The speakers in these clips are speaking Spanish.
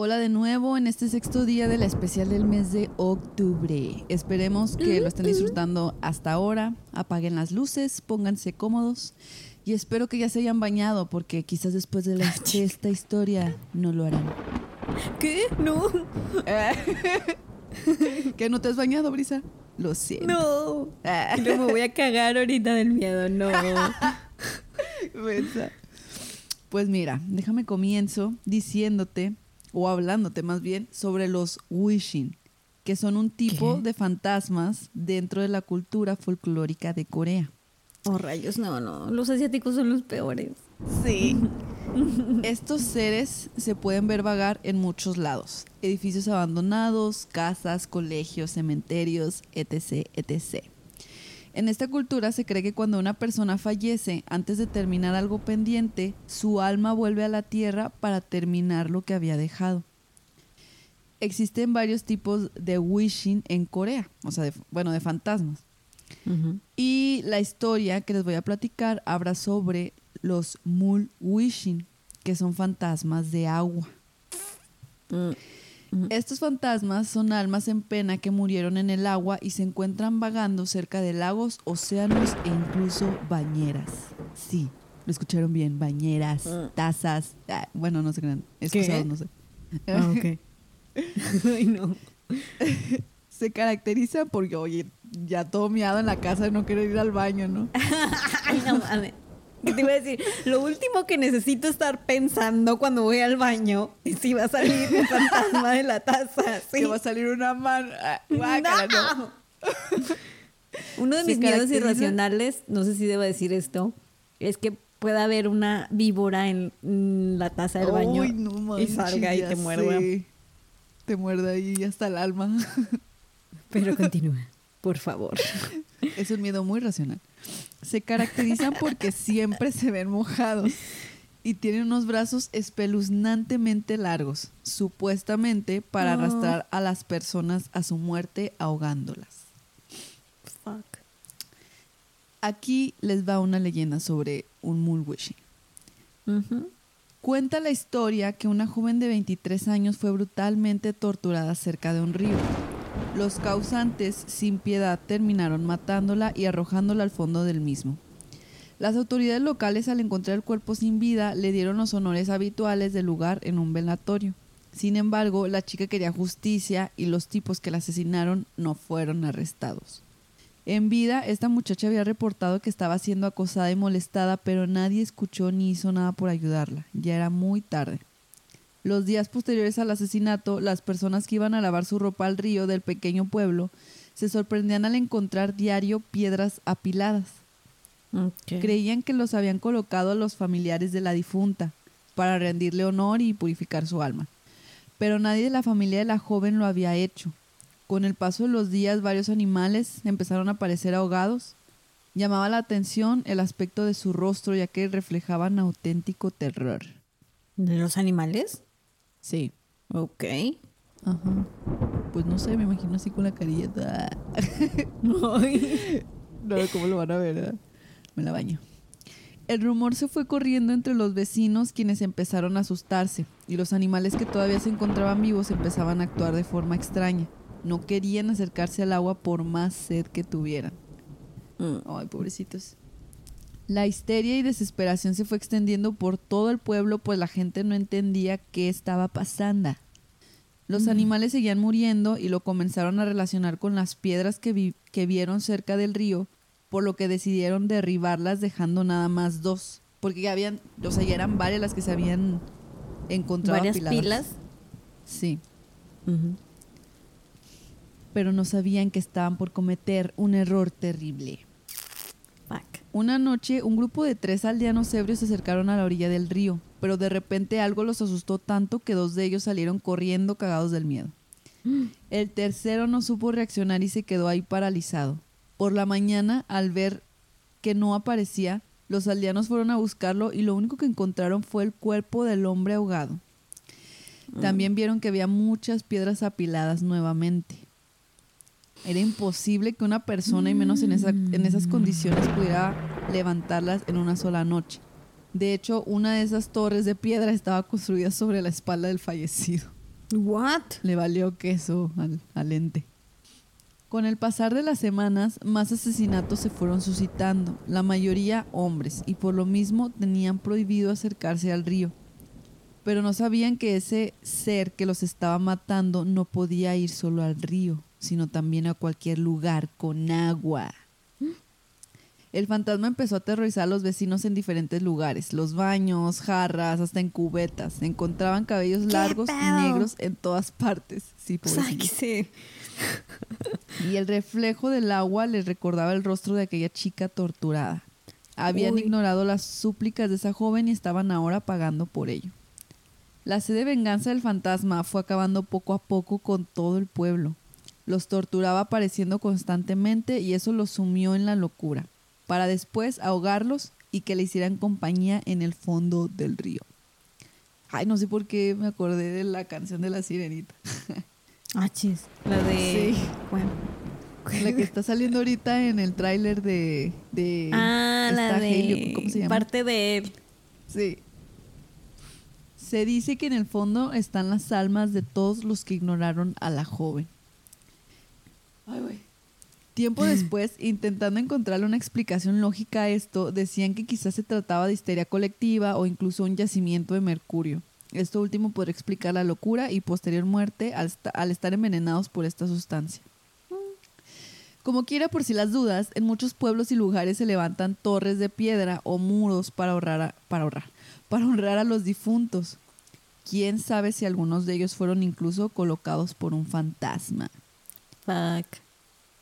Hola de nuevo en este sexto día de la especial del mes de octubre. Esperemos que lo estén disfrutando hasta ahora. Apaguen las luces, pónganse cómodos y espero que ya se hayan bañado porque quizás después de, la- de esta historia no lo harán. ¿Qué? No. ¿Que no te has bañado, Brisa? Lo siento. No. Ah. No me voy a cagar ahorita del miedo, no. Mensa. Pues mira, déjame comienzo diciéndote, o hablándote más bien, sobre los wishing, que son un tipo ¿Qué? de fantasmas dentro de la cultura folclórica de Corea. Oh, rayos, no, no. Los asiáticos son los peores. Sí. Estos seres se pueden ver vagar en muchos lados. Edificios abandonados, casas, colegios, cementerios, etc., etc. En esta cultura se cree que cuando una persona fallece, antes de terminar algo pendiente, su alma vuelve a la tierra para terminar lo que había dejado. Existen varios tipos de wishing en Corea, o sea, de- bueno, de fantasmas. Y la historia que les voy a platicar habla sobre los mul wishing, que son fantasmas de agua. Mm. Estos fantasmas son almas en pena que murieron en el agua y se encuentran vagando cerca de lagos, océanos e incluso bañeras. Sí, lo escucharon bien, bañeras, Mm. tazas, ah, bueno, no se crean, ¿Qué? excusados, no sé. Ah, ok. Ay, no. Se caracteriza porque, oye, ya todo miado en la casa, no quiero ir al baño, ¿no? Ay, no mames. ¿Qué te iba a decir? Lo último que necesito estar pensando cuando voy al baño es si va a salir un fantasma de la taza. Sí. Que va a salir una mano. ah, guácala, no. ¡No! Uno de mis miedos irracionales, no sé si debo decir esto, es que pueda haber una víbora en mm, la taza del baño Uy, no y salga y te muerda. sé. Te muerda ahí hasta el alma. Pero continúa, por favor. es un miedo muy racional. Se caracterizan porque siempre se ven mojados y tienen unos brazos espeluznantemente largos, supuestamente para Oh. arrastrar a las personas a su muerte ahogándolas. Fuck. Aquí les va una leyenda sobre un mulwishing. Ujú. Cuenta la historia que una joven de 23 años fue brutalmente torturada cerca de un río. Los causantes, sin piedad, terminaron matándola y arrojándola al fondo del mismo. Las autoridades locales, al encontrar el cuerpo sin vida, le dieron los honores habituales del lugar en un velatorio. Sin embargo, la chica quería justicia y los tipos que la asesinaron no fueron arrestados. En vida, esta muchacha había reportado que estaba siendo acosada y molestada, pero nadie escuchó ni hizo nada por ayudarla. Ya era muy tarde. Los días posteriores al asesinato, las personas que iban a lavar su ropa al río del pequeño pueblo se sorprendían al encontrar diario piedras apiladas. Creían que los habían colocado a los familiares de la difunta para rendirle honor y purificar su alma. Pero nadie de la familia de la joven lo había hecho. Con el paso de los días varios animales empezaron a aparecer ahogados. Llamaba la atención el aspecto de su rostro ya que reflejaban auténtico terror. ¿De los animales? Sí. Ok. Ajá. Pues no sé, me imagino así con la Ay. No, ¿cómo lo van a ver? verdad? Me la baño. El rumor se fue corriendo entre los vecinos quienes empezaron a asustarse y los animales que todavía se encontraban vivos empezaban a actuar de forma extraña. No querían acercarse al agua por más sed que tuvieran. Mm. Ay, pobrecitos. La histeria y desesperación se fue extendiendo por todo el pueblo, pues la gente no entendía qué estaba pasando. Los animales seguían muriendo y lo comenzaron a relacionar con las piedras que, vi- que vieron cerca del río, por lo que decidieron derribarlas dejando nada más dos. Porque ya habían, o sea, ya eran varias las que se habían encontrado ¿Varias apiladas. pilas? Sí, pero no sabían que estaban por cometer un error terrible. Una noche, un grupo de tres aldeanos ebrios se acercaron a la orilla del río, pero de repente algo los asustó tanto que dos de ellos salieron corriendo cagados del miedo. El tercero no supo reaccionar y se quedó ahí paralizado. Por la mañana, al ver que no aparecía, los aldeanos fueron a buscarlo y lo único que encontraron fue el cuerpo del hombre ahogado. También vieron que había muchas piedras apiladas nuevamente. Era imposible que una persona, y menos en, esa- en esas condiciones, pudiera levantarlas en una sola noche. De hecho, una de esas torres de piedra estaba construida sobre la espalda del fallecido. What? Le valió queso al, al ente. Con el pasar de las semanas, más asesinatos se fueron suscitando, la mayoría hombres, y por lo mismo tenían prohibido acercarse al río. Pero no sabían que ese ser que los estaba matando no podía ir solo al río, sino también a cualquier lugar con agua. El fantasma empezó a aterrorizar a los vecinos en diferentes lugares, los baños, jarras, hasta en cubetas. Encontraban cabellos largos y negros en todas partes. Sí, pobrecitos. Sáquese. Y el reflejo del agua les recordaba el rostro de aquella chica torturada. Habían Uy. ignorado las súplicas de esa joven y estaban ahora pagando por ello. La sed de venganza del fantasma fue acabando poco a poco con todo el pueblo. Los torturaba apareciendo constantemente y eso los sumió en la locura, para después ahogarlos y que le hicieran compañía en el fondo del río. Ay, no sé por qué me acordé de la canción de la sirenita. Ah, chis. La de. Sí. Bueno. La que está saliendo ahorita en el tráiler de, de Ah, la de. ¿cómo se llama? Parte de él. Sí. Se dice que en el fondo están las almas de todos los que ignoraron a la joven. Ay, güey. Tiempo después, intentando encontrarle una explicación lógica a esto, decían que quizás se trataba de histeria colectiva o incluso un yacimiento de mercurio. Esto último podría explicar la locura y posterior muerte al, esta- al estar envenenados por esta sustancia. Como quiera, por si las dudas, en muchos pueblos y lugares se levantan torres de piedra o muros para ahorrar, a- para ahorrar, para honrar a los difuntos. Quién sabe si algunos de ellos fueron incluso colocados por un fantasma. Fuck.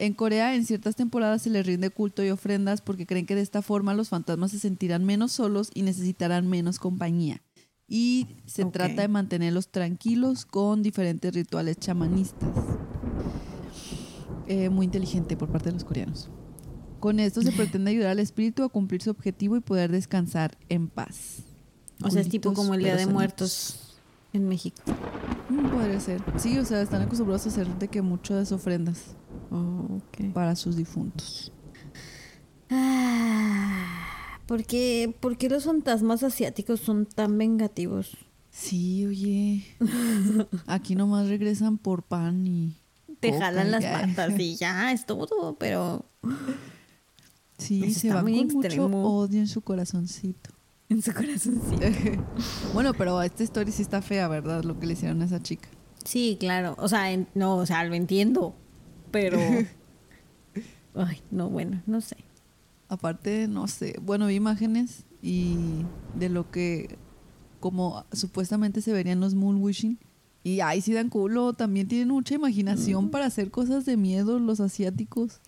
En Corea, en ciertas temporadas se les rinde culto y ofrendas porque creen que de esta forma los fantasmas se sentirán menos solos y necesitarán menos compañía. Y se trata de mantenerlos tranquilos con diferentes rituales chamanistas. Eh, muy inteligente por parte de los coreanos. Con esto se pretende ayudar al espíritu a cumplir su objetivo y poder descansar en paz. O sea, es tipo como el Día de. Muertos en México. Mm, podría ser. Sí, o sea, están acostumbrados a hacer de que muchas ofrendas Oh, para sus difuntos. Ah, ¿por, qué, por qué los fantasmas asiáticos son tan vengativos? Sí, oye. Aquí nomás regresan por pan y. Te coca jalan las ya. patas y ya, es todo, pero Sí, Pues se muy con mucho extremo. odio en su corazoncito. En su bueno, pero esta historia sí está fea, ¿verdad? Lo que le hicieron a esa chica. Sí, claro. O sea, en- no, o sea, lo entiendo, pero... Ay, no, bueno, no sé. Aparte, no sé. Bueno, vi imágenes y de lo que. Como supuestamente se verían los moon wishing. Y ahí sí dan culo. También tienen mucha imaginación para hacer cosas de miedo los asiáticos.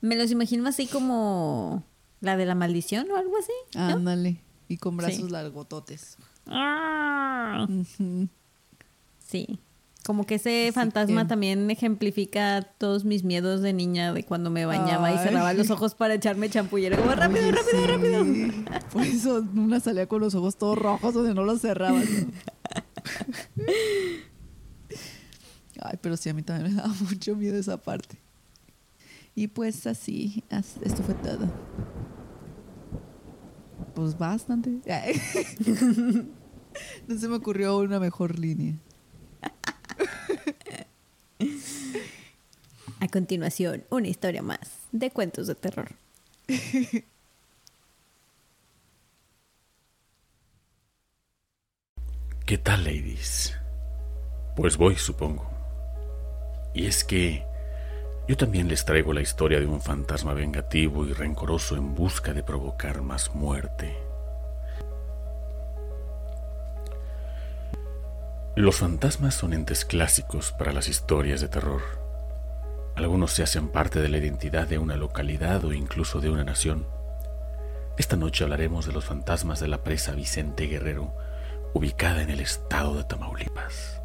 Me los imagino así como la de la maldición o algo así. ¿no? Y con brazos Sí. largototes. Ah, sí. Como que ese Así fantasma que- también ejemplifica todos mis miedos de niña de cuando me bañaba y cerraba los ojos para echarme champú y era como rápido, Oye, rápido, sí. rápido. Por eso una salía con los ojos todos rojos donde no los cerraba. Ay, pero sí, a mí también me daba mucho miedo esa parte. Y pues así, as- esto fue todo. Pues bastante. No se me ocurrió una mejor línea. A continuación, una historia más de cuentos de terror. ¿Qué tal, ladies? Pues voy, supongo. Y es que yo también les traigo la historia de un fantasma vengativo y rencoroso en busca de provocar más muerte. Los fantasmas son entes clásicos para las historias de terror. Algunos se hacen parte de la identidad de una localidad o incluso de una nación. Esta noche hablaremos de los fantasmas de la presa Vicente Guerrero, ubicada en el estado de Tamaulipas.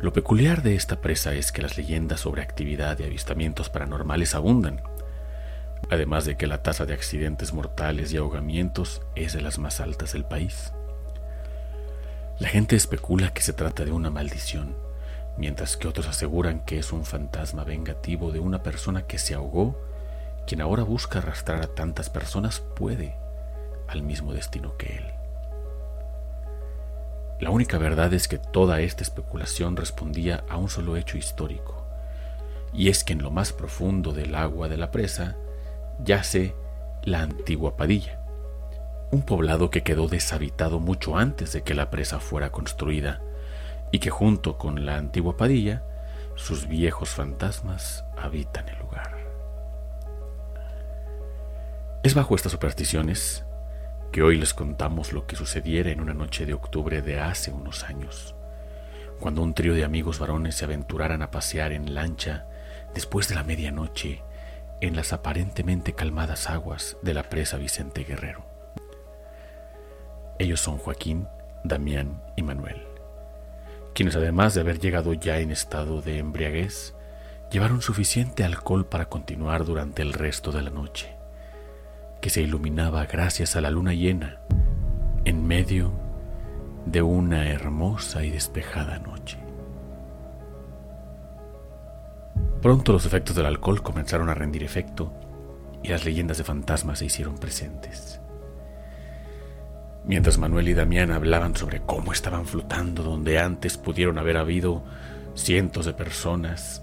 Lo peculiar de esta presa es que las leyendas sobre actividad y avistamientos paranormales abundan, además de que la tasa de accidentes mortales y ahogamientos es de las más altas del país. La gente especula que se trata de una maldición, mientras que otros aseguran que es un fantasma vengativo de una persona que se ahogó, quien ahora busca arrastrar a tantas personas puede al mismo destino que él. La única verdad es que toda esta especulación respondía a un solo hecho histórico, y es que en lo más profundo del agua de la presa yace la antigua Padilla, un poblado que quedó deshabitado mucho antes de que la presa fuera construida, y que junto con la antigua Padilla, sus viejos fantasmas habitan el lugar. Es bajo estas supersticiones hoy les contamos lo que sucediera en una noche de octubre de hace unos años, cuando un trío de amigos varones se aventuraran a pasear en lancha después de la medianoche en las aparentemente calmadas aguas de la presa Vicente Guerrero. Ellos son Joaquín, Damián y Manuel, quienes además de haber llegado ya en estado de embriaguez, llevaron suficiente alcohol para continuar durante el resto de la noche que se iluminaba gracias a la luna llena en medio de una hermosa y despejada noche. Pronto los efectos del alcohol comenzaron a rendir efecto y las leyendas de fantasmas se hicieron presentes. Mientras Manuel y Damián hablaban sobre cómo estaban flotando donde antes pudieron haber habido cientos de personas,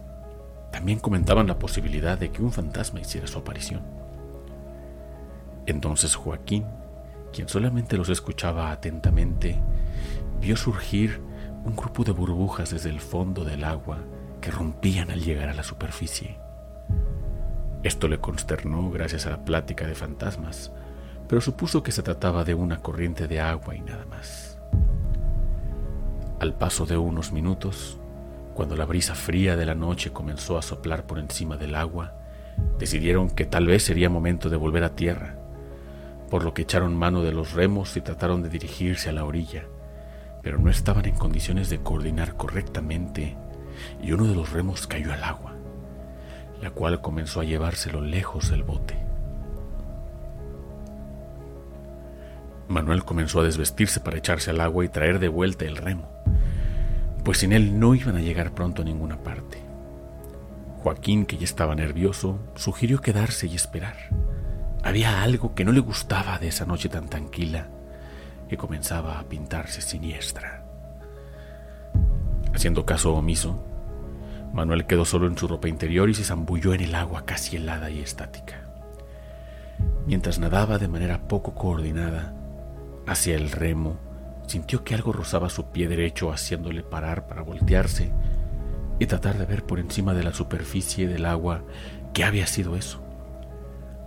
también comentaban la posibilidad de que un fantasma hiciera su aparición. Entonces Joaquín, quien solamente los escuchaba atentamente, vio surgir un grupo de burbujas desde el fondo del agua que rompían al llegar a la superficie. Esto le consternó gracias a la plática de fantasmas, pero supuso que se trataba de una corriente de agua y nada más. Al paso de unos minutos, cuando la brisa fría de la noche comenzó a soplar por encima del agua, decidieron que tal vez sería momento de volver a tierra por lo que echaron mano de los remos y trataron de dirigirse a la orilla, pero no estaban en condiciones de coordinar correctamente y uno de los remos cayó al agua, la cual comenzó a llevárselo lejos del bote. Manuel comenzó a desvestirse para echarse al agua y traer de vuelta el remo, pues sin él no iban a llegar pronto a ninguna parte. Joaquín, que ya estaba nervioso, sugirió quedarse y esperar. Había algo que no le gustaba de esa noche tan tranquila que comenzaba a pintarse siniestra. Haciendo caso omiso, Manuel quedó solo en su ropa interior y se zambulló en el agua casi helada y estática. Mientras nadaba de manera poco coordinada hacia el remo, sintió que algo rozaba su pie derecho haciéndole parar para voltearse y tratar de ver por encima de la superficie del agua qué había sido eso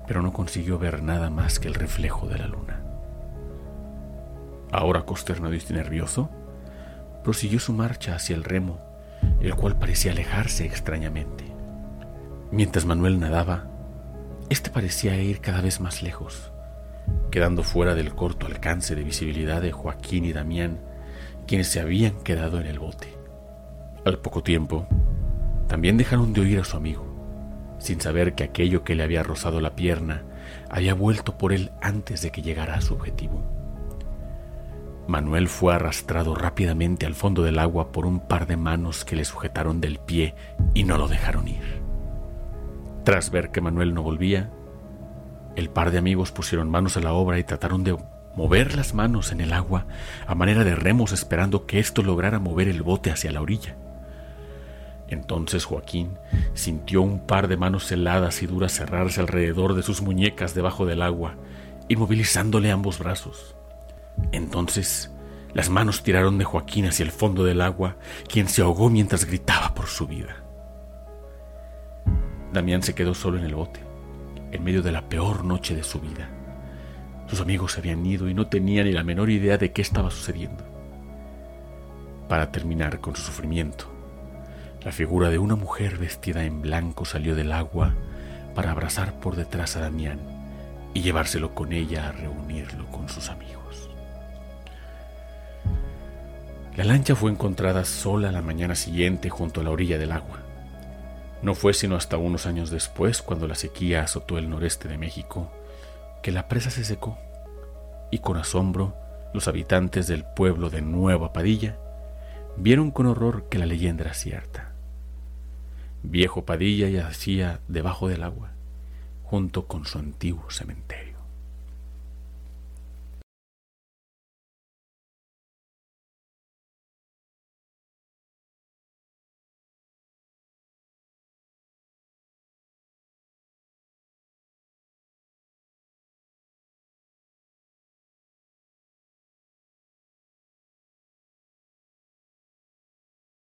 pero no consiguió ver nada más que el reflejo de la luna. Ahora consternado y nervioso, prosiguió su marcha hacia el remo, el cual parecía alejarse extrañamente. Mientras Manuel nadaba, este parecía ir cada vez más lejos, quedando fuera del corto alcance de visibilidad de Joaquín y Damián, quienes se habían quedado en el bote. Al poco tiempo, también dejaron de oír a su amigo sin saber que aquello que le había rozado la pierna había vuelto por él antes de que llegara a su objetivo. Manuel fue arrastrado rápidamente al fondo del agua por un par de manos que le sujetaron del pie y no lo dejaron ir. Tras ver que Manuel no volvía, el par de amigos pusieron manos a la obra y trataron de mover las manos en el agua a manera de remos esperando que esto lograra mover el bote hacia la orilla. Entonces Joaquín sintió un par de manos heladas y duras cerrarse alrededor de sus muñecas debajo del agua, inmovilizándole ambos brazos. Entonces las manos tiraron de Joaquín hacia el fondo del agua, quien se ahogó mientras gritaba por su vida. Damián se quedó solo en el bote, en medio de la peor noche de su vida. Sus amigos se habían ido y no tenía ni la menor idea de qué estaba sucediendo. Para terminar con su sufrimiento, la figura de una mujer vestida en blanco salió del agua para abrazar por detrás a Damián y llevárselo con ella a reunirlo con sus amigos. La lancha fue encontrada sola la mañana siguiente junto a la orilla del agua. No fue sino hasta unos años después, cuando la sequía azotó el noreste de México, que la presa se secó y con asombro los habitantes del pueblo de Nueva Padilla vieron con horror que la leyenda era cierta. Viejo Padilla yacía debajo del agua, junto con su antiguo cementerio.